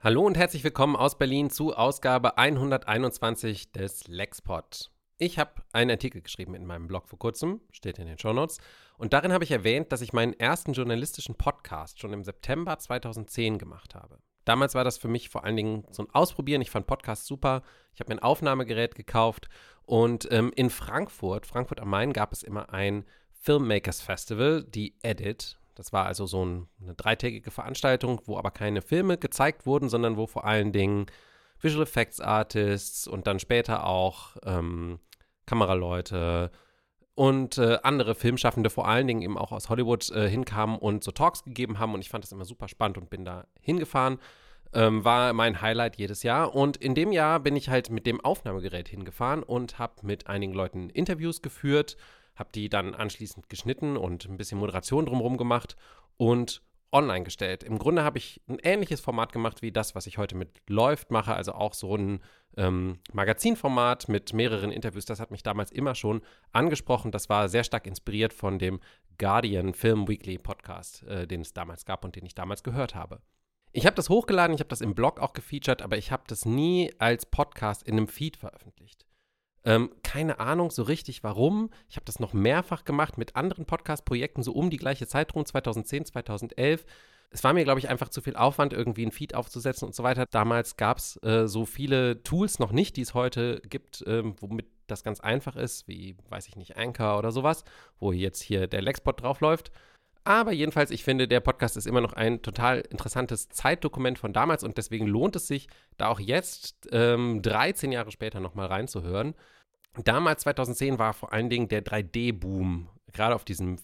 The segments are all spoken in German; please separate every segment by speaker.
Speaker 1: Hallo und herzlich willkommen aus Berlin zu Ausgabe 121 des Lexpod. Ich habe einen Artikel geschrieben in meinem Blog vor kurzem, steht in den Shownotes, und darin habe ich erwähnt, dass ich meinen ersten journalistischen Podcast schon im September 2010 gemacht habe. Damals war das für mich vor allen Dingen so ein Ausprobieren. Ich fand Podcasts super. Ich habe mir ein Aufnahmegerät gekauft und ähm, in Frankfurt, Frankfurt am Main, gab es immer ein Filmmakers Festival, die Edit. Das war also so ein, eine dreitägige Veranstaltung, wo aber keine Filme gezeigt wurden, sondern wo vor allen Dingen Visual Effects Artists und dann später auch ähm, Kameraleute und äh, andere Filmschaffende, vor allen Dingen eben auch aus Hollywood, äh, hinkamen und so Talks gegeben haben. Und ich fand das immer super spannend und bin da hingefahren. Ähm, war mein Highlight jedes Jahr. Und in dem Jahr bin ich halt mit dem Aufnahmegerät hingefahren und habe mit einigen Leuten Interviews geführt habe die dann anschließend geschnitten und ein bisschen Moderation drumherum gemacht und online gestellt. Im Grunde habe ich ein ähnliches Format gemacht wie das, was ich heute mit Läuft mache, also auch so ein ähm, Magazinformat mit mehreren Interviews. Das hat mich damals immer schon angesprochen. Das war sehr stark inspiriert von dem Guardian Film Weekly Podcast, äh, den es damals gab und den ich damals gehört habe. Ich habe das hochgeladen, ich habe das im Blog auch gefeatured, aber ich habe das nie als Podcast in einem Feed veröffentlicht. Ähm, keine Ahnung so richtig warum. Ich habe das noch mehrfach gemacht mit anderen Podcast-Projekten, so um die gleiche Zeit rum, 2010, 2011. Es war mir, glaube ich, einfach zu viel Aufwand, irgendwie ein Feed aufzusetzen und so weiter. Damals gab es äh, so viele Tools noch nicht, die es heute gibt, ähm, womit das ganz einfach ist, wie, weiß ich nicht, Anchor oder sowas, wo jetzt hier der Lexpot draufläuft. Aber jedenfalls, ich finde, der Podcast ist immer noch ein total interessantes Zeitdokument von damals und deswegen lohnt es sich, da auch jetzt, ähm, 13 Jahre später, nochmal reinzuhören. Damals, 2010, war vor allen Dingen der 3D-Boom, gerade auf diesem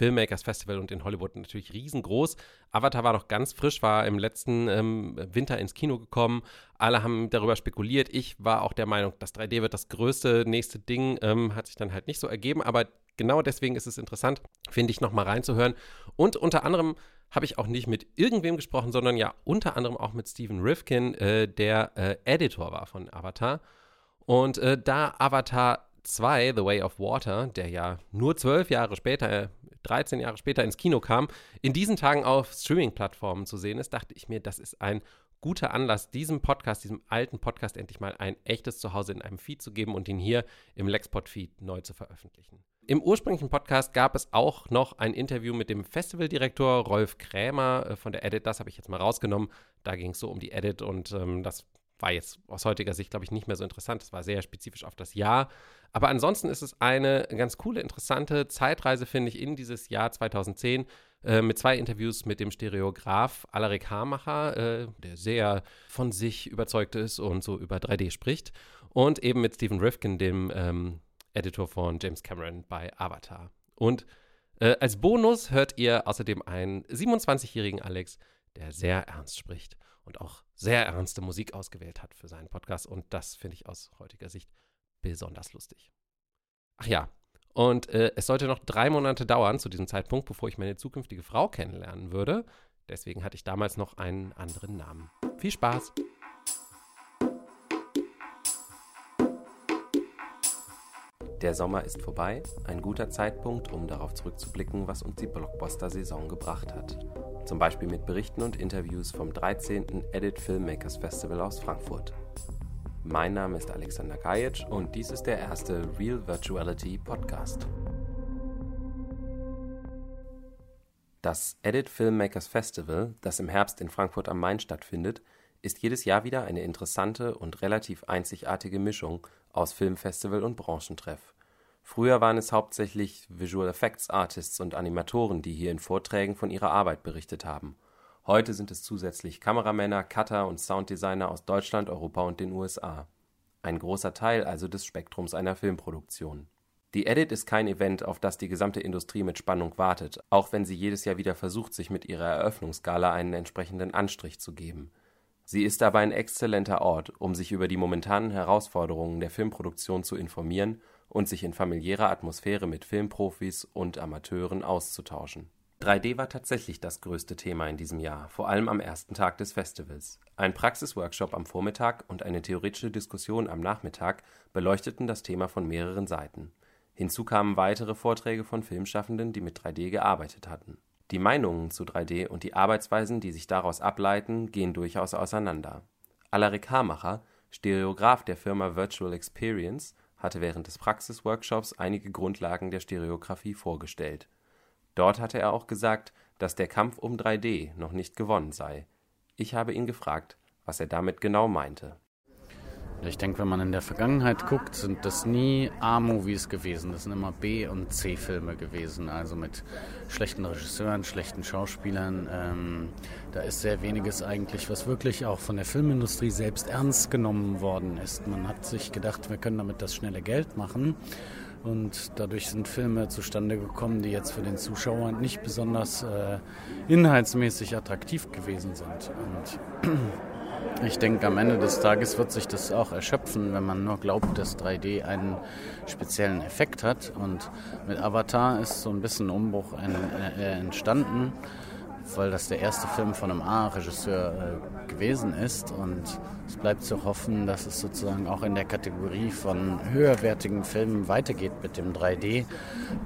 Speaker 1: Filmmakers Festival und in Hollywood natürlich riesengroß. Avatar war noch ganz frisch, war im letzten ähm, Winter ins Kino gekommen. Alle haben darüber spekuliert. Ich war auch der Meinung, das 3D wird das größte nächste Ding. Ähm, hat sich dann halt nicht so ergeben, aber genau deswegen ist es interessant, finde ich, nochmal reinzuhören. Und unter anderem habe ich auch nicht mit irgendwem gesprochen, sondern ja unter anderem auch mit Stephen Rifkin, äh, der äh, Editor war von Avatar. Und äh, da Avatar 2, The Way of Water, der ja nur zwölf Jahre später, 13 Jahre später ins Kino kam, in diesen Tagen auf Streaming-Plattformen zu sehen ist, dachte ich mir, das ist ein guter Anlass, diesem Podcast, diesem alten Podcast endlich mal ein echtes Zuhause in einem Feed zu geben und ihn hier im Lexpod-Feed neu zu veröffentlichen. Im ursprünglichen Podcast gab es auch noch ein Interview mit dem Festivaldirektor Rolf Krämer äh, von der Edit. Das habe ich jetzt mal rausgenommen. Da ging es so um die Edit und ähm, das war jetzt aus heutiger Sicht, glaube ich, nicht mehr so interessant. Es war sehr spezifisch auf das Jahr. Aber ansonsten ist es eine ganz coole, interessante Zeitreise, finde ich, in dieses Jahr 2010 äh, mit zwei Interviews mit dem Stereograf Alaric Hamacher, äh, der sehr von sich überzeugt ist und so über 3D spricht. Und eben mit Stephen Rifkin, dem ähm, Editor von James Cameron bei Avatar. Und äh, als Bonus hört ihr außerdem einen 27-jährigen Alex, der sehr ernst spricht und auch sehr ernste Musik ausgewählt hat für seinen Podcast. Und das finde ich aus heutiger Sicht besonders lustig. Ach ja, und äh, es sollte noch drei Monate dauern zu diesem Zeitpunkt, bevor ich meine zukünftige Frau kennenlernen würde. Deswegen hatte ich damals noch einen anderen Namen. Viel Spaß!
Speaker 2: Der Sommer ist vorbei, ein guter Zeitpunkt, um darauf zurückzublicken, was uns die Blockbuster-Saison gebracht hat. Zum Beispiel mit Berichten und Interviews vom 13. Edit Filmmakers Festival aus Frankfurt. Mein Name ist Alexander Kajic und dies ist der erste Real Virtuality Podcast. Das Edit Filmmakers Festival, das im Herbst in Frankfurt am Main stattfindet, ist jedes Jahr wieder eine interessante und relativ einzigartige Mischung aus Filmfestival und Branchentreff. Früher waren es hauptsächlich Visual Effects Artists und Animatoren, die hier in Vorträgen von ihrer Arbeit berichtet haben. Heute sind es zusätzlich Kameramänner, Cutter und Sounddesigner aus Deutschland, Europa und den USA. Ein großer Teil also des Spektrums einer Filmproduktion. Die Edit ist kein Event, auf das die gesamte Industrie mit Spannung wartet, auch wenn sie jedes Jahr wieder versucht, sich mit ihrer Eröffnungsgala einen entsprechenden Anstrich zu geben. Sie ist aber ein exzellenter Ort, um sich über die momentanen Herausforderungen der Filmproduktion zu informieren und sich in familiärer Atmosphäre mit Filmprofis und Amateuren auszutauschen. 3D war tatsächlich das größte Thema in diesem Jahr, vor allem am ersten Tag des Festivals. Ein Praxisworkshop am Vormittag und eine theoretische Diskussion am Nachmittag beleuchteten das Thema von mehreren Seiten. Hinzu kamen weitere Vorträge von Filmschaffenden, die mit 3D gearbeitet hatten Die Meinungen zu 3D und die Arbeitsweisen, die sich daraus ableiten, gehen durchaus auseinander. Alaric Hamacher, Stereograf der Firma Virtual Experience, hatte während des Praxisworkshops einige Grundlagen der Stereographie vorgestellt. Dort hatte er auch gesagt, dass der Kampf um 3D noch nicht gewonnen sei. Ich habe ihn gefragt, was er damit genau meinte
Speaker 3: ich denke, wenn man in der Vergangenheit guckt, sind das nie A-Movies gewesen. Das sind immer B- und C-Filme gewesen. Also mit schlechten Regisseuren, schlechten Schauspielern. Ähm, da ist sehr weniges eigentlich, was wirklich auch von der Filmindustrie selbst ernst genommen worden ist. Man hat sich gedacht, wir können damit das schnelle Geld machen. Und dadurch sind Filme zustande gekommen, die jetzt für den Zuschauer nicht besonders äh, inhaltsmäßig attraktiv gewesen sind. Und ich denke, am Ende des Tages wird sich das auch erschöpfen, wenn man nur glaubt, dass 3D einen speziellen Effekt hat. Und mit Avatar ist so ein bisschen Umbruch äh, entstanden weil das der erste Film von einem A-Regisseur äh, gewesen ist. Und es bleibt zu hoffen, dass es sozusagen auch in der Kategorie von höherwertigen Filmen weitergeht mit dem 3D,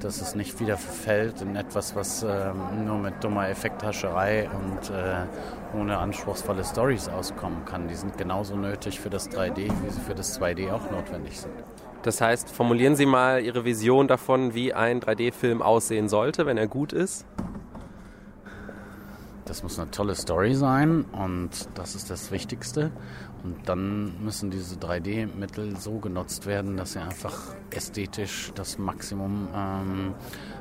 Speaker 3: dass es nicht wieder verfällt in etwas, was äh, nur mit dummer Effekthascherei und äh, ohne anspruchsvolle Stories auskommen kann. Die sind genauso nötig für das 3D, wie sie für das 2D auch notwendig sind.
Speaker 1: Das heißt, formulieren Sie mal Ihre Vision davon, wie ein 3D-Film aussehen sollte, wenn er gut ist.
Speaker 3: Das muss eine tolle Story sein und das ist das Wichtigste. Und dann müssen diese 3D-Mittel so genutzt werden, dass sie einfach ästhetisch das Maximum ähm,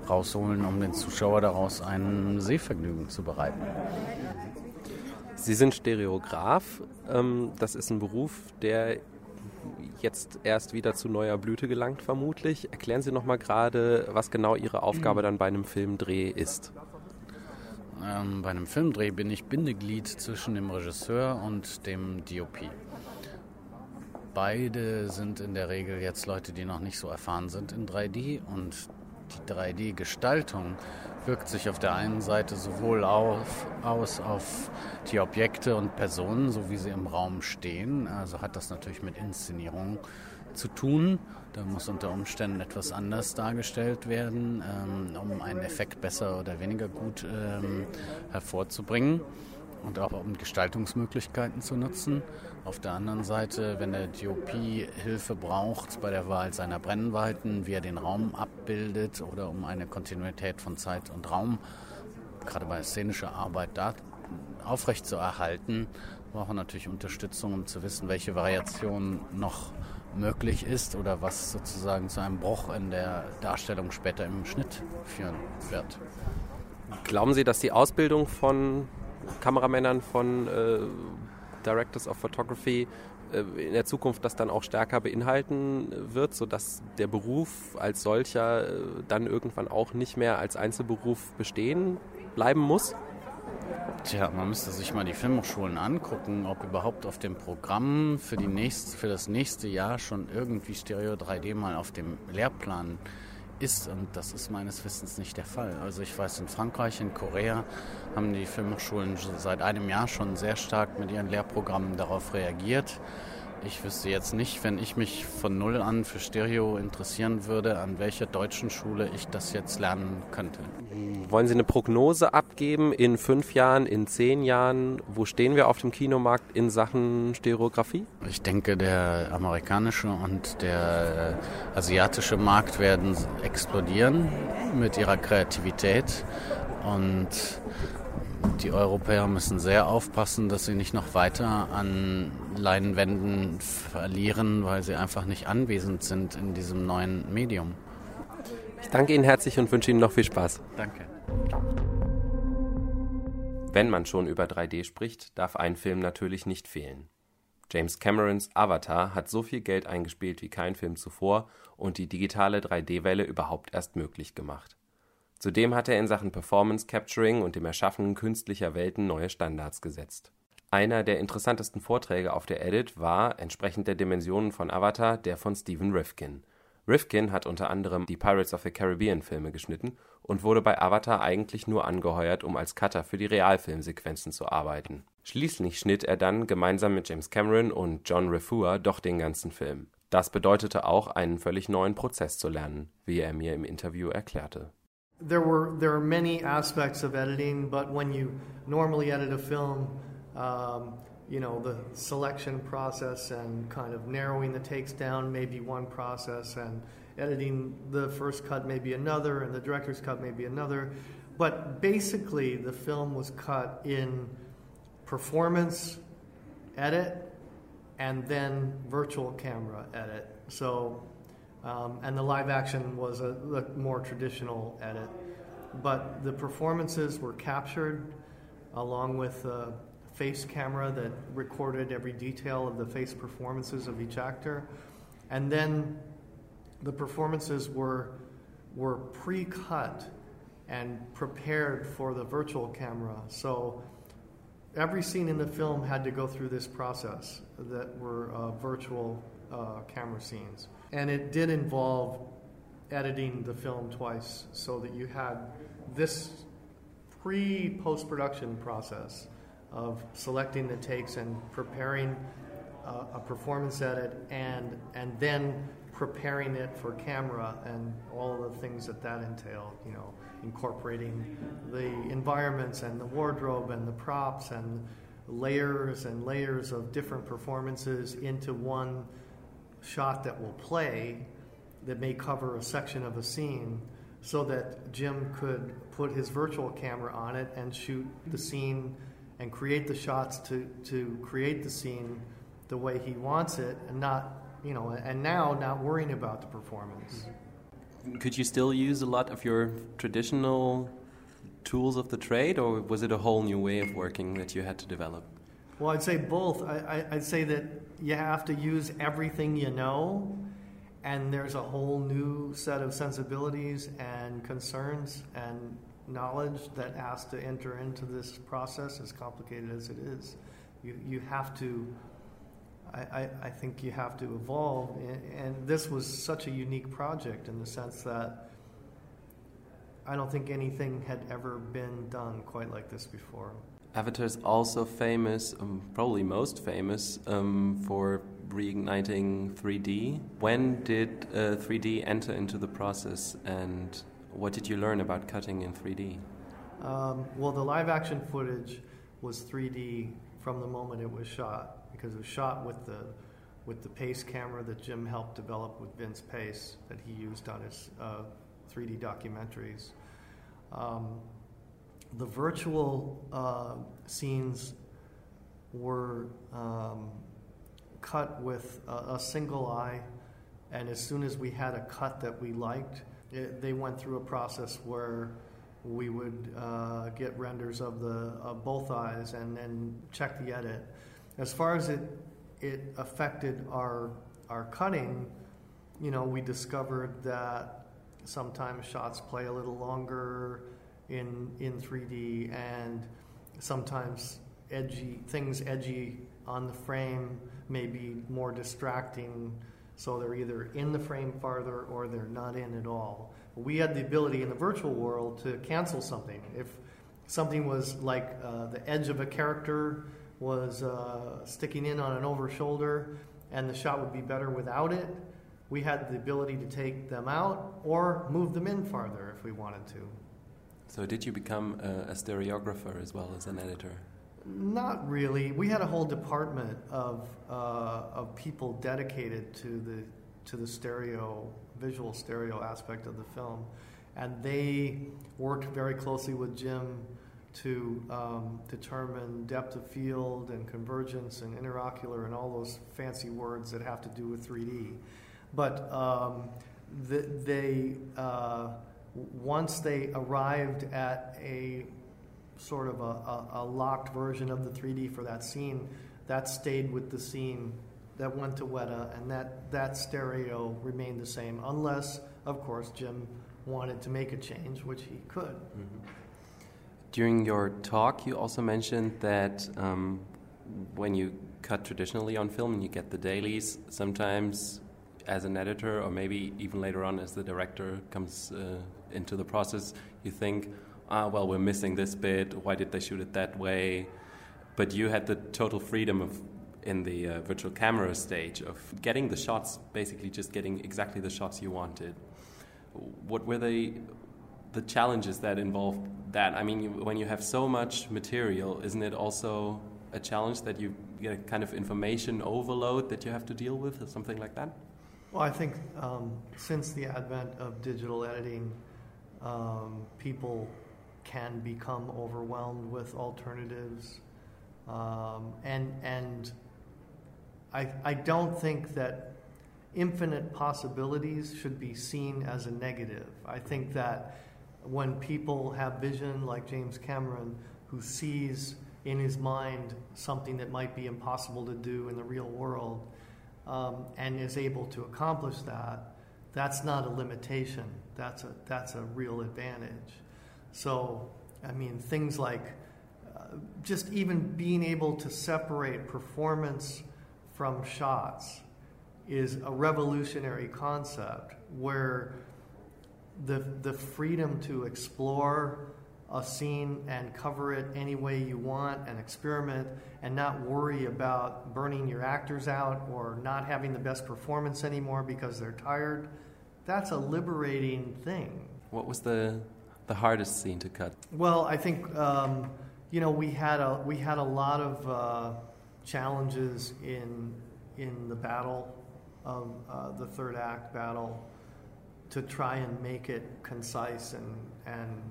Speaker 3: rausholen, um den Zuschauer daraus ein Sehvergnügen zu bereiten.
Speaker 1: Sie sind Stereograf. Ähm, das ist ein Beruf, der jetzt erst wieder zu neuer Blüte gelangt, vermutlich. Erklären Sie noch mal gerade, was genau Ihre Aufgabe dann bei einem Filmdreh ist.
Speaker 3: Ähm, bei einem Filmdreh bin ich Bindeglied zwischen dem Regisseur und dem DOP. Beide sind in der Regel jetzt Leute, die noch nicht so erfahren sind in 3D und die 3D-Gestaltung wirkt sich auf der einen Seite sowohl auf, aus auf die Objekte und Personen, so wie sie im Raum stehen, also hat das natürlich mit Inszenierung zu tun. Da muss unter Umständen etwas anders dargestellt werden, ähm, um einen Effekt besser oder weniger gut ähm, hervorzubringen und auch um Gestaltungsmöglichkeiten zu nutzen. Auf der anderen Seite, wenn der DOP Hilfe braucht bei der Wahl seiner Brennweiten, wie er den Raum abbildet oder um eine Kontinuität von Zeit und Raum, gerade bei szenischer Arbeit, da aufrechtzuerhalten, braucht er natürlich Unterstützung, um zu wissen, welche Variationen noch möglich ist oder was sozusagen zu einem Bruch in der Darstellung später im Schnitt führen wird.
Speaker 1: Glauben Sie, dass die Ausbildung von Kameramännern, von äh, Directors of Photography äh, in der Zukunft das dann auch stärker beinhalten wird, sodass der Beruf als solcher äh, dann irgendwann auch nicht mehr als Einzelberuf bestehen bleiben muss?
Speaker 3: Tja, man müsste sich mal die Filmhochschulen angucken, ob überhaupt auf dem Programm für, die nächste, für das nächste Jahr schon irgendwie Stereo 3D mal auf dem Lehrplan ist. Und das ist meines Wissens nicht der Fall. Also ich weiß, in Frankreich, in Korea haben die Filmhochschulen seit einem Jahr schon sehr stark mit ihren Lehrprogrammen darauf reagiert. Ich wüsste jetzt nicht, wenn ich mich von Null an für Stereo interessieren würde, an welcher deutschen Schule ich das jetzt lernen könnte.
Speaker 1: Wollen Sie eine Prognose abgeben in fünf Jahren, in zehn Jahren? Wo stehen wir auf dem Kinomarkt in Sachen Stereografie?
Speaker 3: Ich denke, der amerikanische und der asiatische Markt werden explodieren mit ihrer Kreativität. Und die Europäer müssen sehr aufpassen, dass sie nicht noch weiter an Leinwänden verlieren, weil sie einfach nicht anwesend sind in diesem neuen Medium.
Speaker 1: Ich danke Ihnen herzlich und wünsche Ihnen noch viel Spaß.
Speaker 3: Danke.
Speaker 2: Wenn man schon über 3D spricht, darf ein Film natürlich nicht fehlen. James Camerons Avatar hat so viel Geld eingespielt wie kein Film zuvor und die digitale 3D-Welle überhaupt erst möglich gemacht. Zudem hat er in Sachen Performance Capturing und dem Erschaffen künstlicher Welten neue Standards gesetzt. Einer der interessantesten Vorträge auf der Edit war, entsprechend der Dimensionen von Avatar, der von Stephen Rifkin. Rifkin hat unter anderem die Pirates of the Caribbean Filme geschnitten und wurde bei Avatar eigentlich nur angeheuert, um als Cutter für die Realfilmsequenzen zu arbeiten. Schließlich schnitt er dann gemeinsam mit James Cameron und John Refuah doch den ganzen Film. Das bedeutete auch, einen völlig neuen Prozess zu lernen, wie er mir im Interview erklärte
Speaker 4: there were there are many aspects of editing, but when you normally edit a film, um, you know the selection process and kind of narrowing the takes down may be one process, and editing the first cut may be another, and the director's cut may be another. But basically, the film was cut in performance edit and then virtual camera edit. So, um, and the live action was a, a, more traditional edit. But the performances were captured along with a face camera that recorded every detail of the face performances of each actor. And then the performances were, were pre cut and prepared for the virtual camera. So every scene in the film had to go through this process that were uh, virtual uh, camera scenes. And it did involve editing the film twice so that you had this pre post production process of selecting the takes and preparing uh, a performance edit and, and then preparing it for camera and all of the things that that entailed, you know, incorporating the environments and the wardrobe and the props and layers and layers of different performances into one shot that will play that may cover a section of a scene so that Jim could put his virtual camera on it and shoot the scene and create the shots to, to create the scene the way he wants it and not you know and now not worrying about the performance mm-hmm.
Speaker 1: could you still use a lot of your traditional tools of the trade, or was it a whole new way of working that you had to develop?
Speaker 4: Well, I'd say both. I, would say that you have to use everything you know, and there's a whole new set of sensibilities and concerns and knowledge that has to enter into this process, as complicated as it is. You, you have to I, I, think you have to evolve. And this was such a unique project in the sense that I don't think anything had ever been done quite like this before.
Speaker 1: Avatar is also famous, um, probably most famous, um, for reigniting 3D. When did uh, 3D enter into the process, and what did you learn about cutting in 3D?
Speaker 4: Um, well, the live action footage was 3D from the moment it was shot because it was shot with the with the Pace camera that Jim helped develop with Vince Pace that he used on his uh, 3D documentaries. Um, the virtual uh, scenes were um, cut with a, a, single eye, and as soon as we had a cut that we liked, it, they went through a process where we would uh, get renders of the of both eyes and then check the edit. As far as it it affected our our cutting, you know, we discovered that sometimes shots play a little longer in in 3D, and sometimes edgy things edgy on the frame may be more distracting. So they're either in the frame farther or they're not in at all. We had the ability in the virtual world to cancel something if something was like uh, the edge of a character was uh, sticking in on an over shoulder, and the shot would be better without it. We had the ability to take them out or move them in farther if we wanted to.
Speaker 1: So, did you become a, a stereographer as well as an editor?
Speaker 4: Not really. We had a whole department of uh, of people dedicated to the to the stereo visual stereo aspect of the film, and they worked very closely with Jim to um, determine depth of field and convergence and interocular and all those fancy words that have to do with 3D. But um, the, they, uh, once they arrived at a sort of a, a, a, locked version of the 3D for that scene, that stayed with the scene that went to Weta, and that, that stereo remained the same, unless, of course, Jim wanted to make a change, which he could. Mm-hmm.
Speaker 1: During your talk, you also mentioned that um, when you cut traditionally on film and you get the dailies, sometimes as an editor, or maybe even later on as the director comes uh, into the process, you think, ah, well, we're missing this bit. Why did they shoot it that way? But you had the total freedom of in the uh, virtual camera stage of getting the shots, basically just getting exactly the shots you wanted. What were they?
Speaker 2: the challenges that involved that. I mean, when you have so much material, isn't it also a challenge that you get a kind of information overload that you have to deal with, or something like that?
Speaker 4: Well, I think um, since the advent of digital editing, um, people can become overwhelmed with alternatives, um, and and I I don't think that infinite possibilities should be seen as a negative. I think that when people have vision like James Cameron, who sees in his mind something that might be impossible to do in the real world um, and is able to accomplish that, that's not a limitation. That's a, that's a real advantage. So, I mean, things like uh, just even being able to separate performance from shots is a revolutionary concept where the, the freedom to explore a scene and cover it any way you want and experiment and not worry about burning your actors out or not having the best performance anymore because they're tired. That's a liberating thing.
Speaker 2: What was the the hardest scene to cut?
Speaker 4: Well i think um, you know we had a we had a lot of uh, challenges in in the battle of uh, the third act battle to try and make it concise and and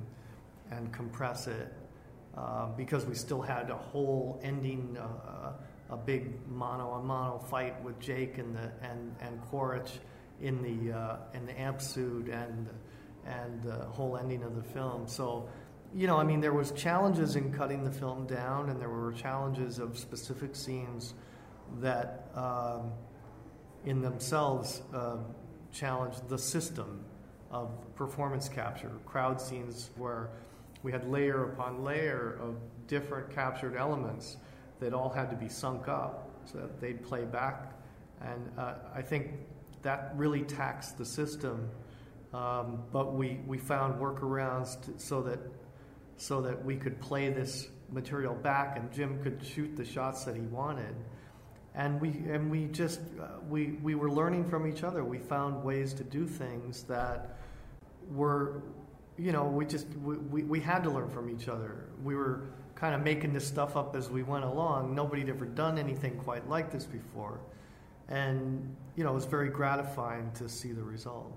Speaker 4: and compress it uh, because we still had a whole ending, uh, a big mono on mono fight with Jake and the and and Quaritch in the uh, in the amp suit and and the whole ending of the film. So, you know, I mean, there was challenges in cutting the film down, and there were challenges of specific scenes that, um, in themselves, uh, challenged the system of performance capture, crowd scenes where we had layer upon layer of different captured elements that all had to be sunk up so that they'd play back. And uh, I think that really taxed the system. Um, but we, we found workarounds to, so that so that we could play this material back, and Jim could shoot the shots that he wanted. And we and we just uh, we we were learning from each other. We found ways to do things that were you know, we just we, we, we had to learn from each other. We were kind of making this stuff up as we went along. Nobody had ever done anything quite like this before, and you know, it was very gratifying to see the result.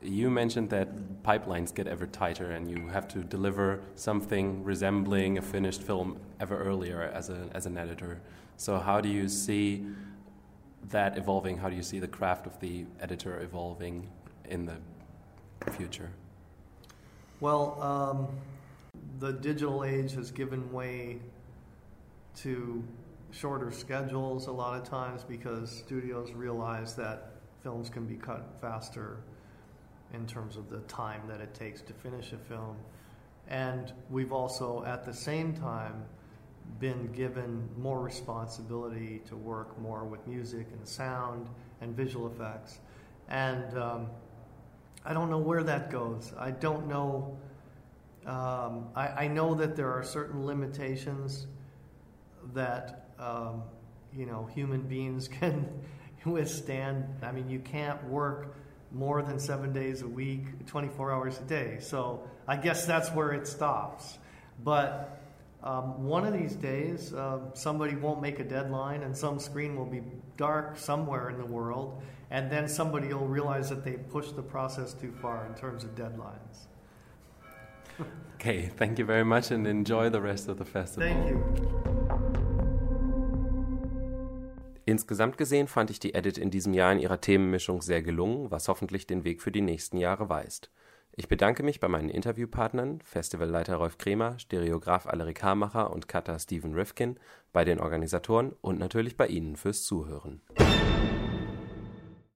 Speaker 2: You mentioned that pipelines get ever tighter, and you have to deliver something resembling a finished film ever earlier as a as an editor. So, how do you see that evolving? How do you see the craft of the editor evolving in the future?
Speaker 4: Well, um, the digital age has given way to shorter schedules a lot of times because studios realize that films can be cut faster in terms of the time that it takes to finish a film. And we've also, at the same time, been given more responsibility to work more with music and sound and visual effects. And um, I don't know where that goes. I don't know. Um, I, I, know that there are certain limitations that um, you know human beings can withstand. I mean, you can't work more than seven days a week, 24 hours a day. So I guess that's where it stops. But um, one of these days, uh, somebody won't make a deadline, and some screen will be dark somewhere in the world, and then somebody will realize that they pushed the process too far in terms of deadlines.
Speaker 2: okay, thank you very much and enjoy the rest of the festival.
Speaker 4: Thank you.
Speaker 2: Insgesamt gesehen fand ich die Edit in diesem Jahr in ihrer Themenmischung sehr gelungen, was hoffentlich den Weg für die nächsten Jahre weist. Ich bedanke mich bei meinen Interviewpartnern, Festivalleiter Rolf Kremer, Stereograf Alrik Hamacher und Cutter Stephen Rifkin, bei den Organisatoren und natürlich bei Ihnen fürs Zuhören.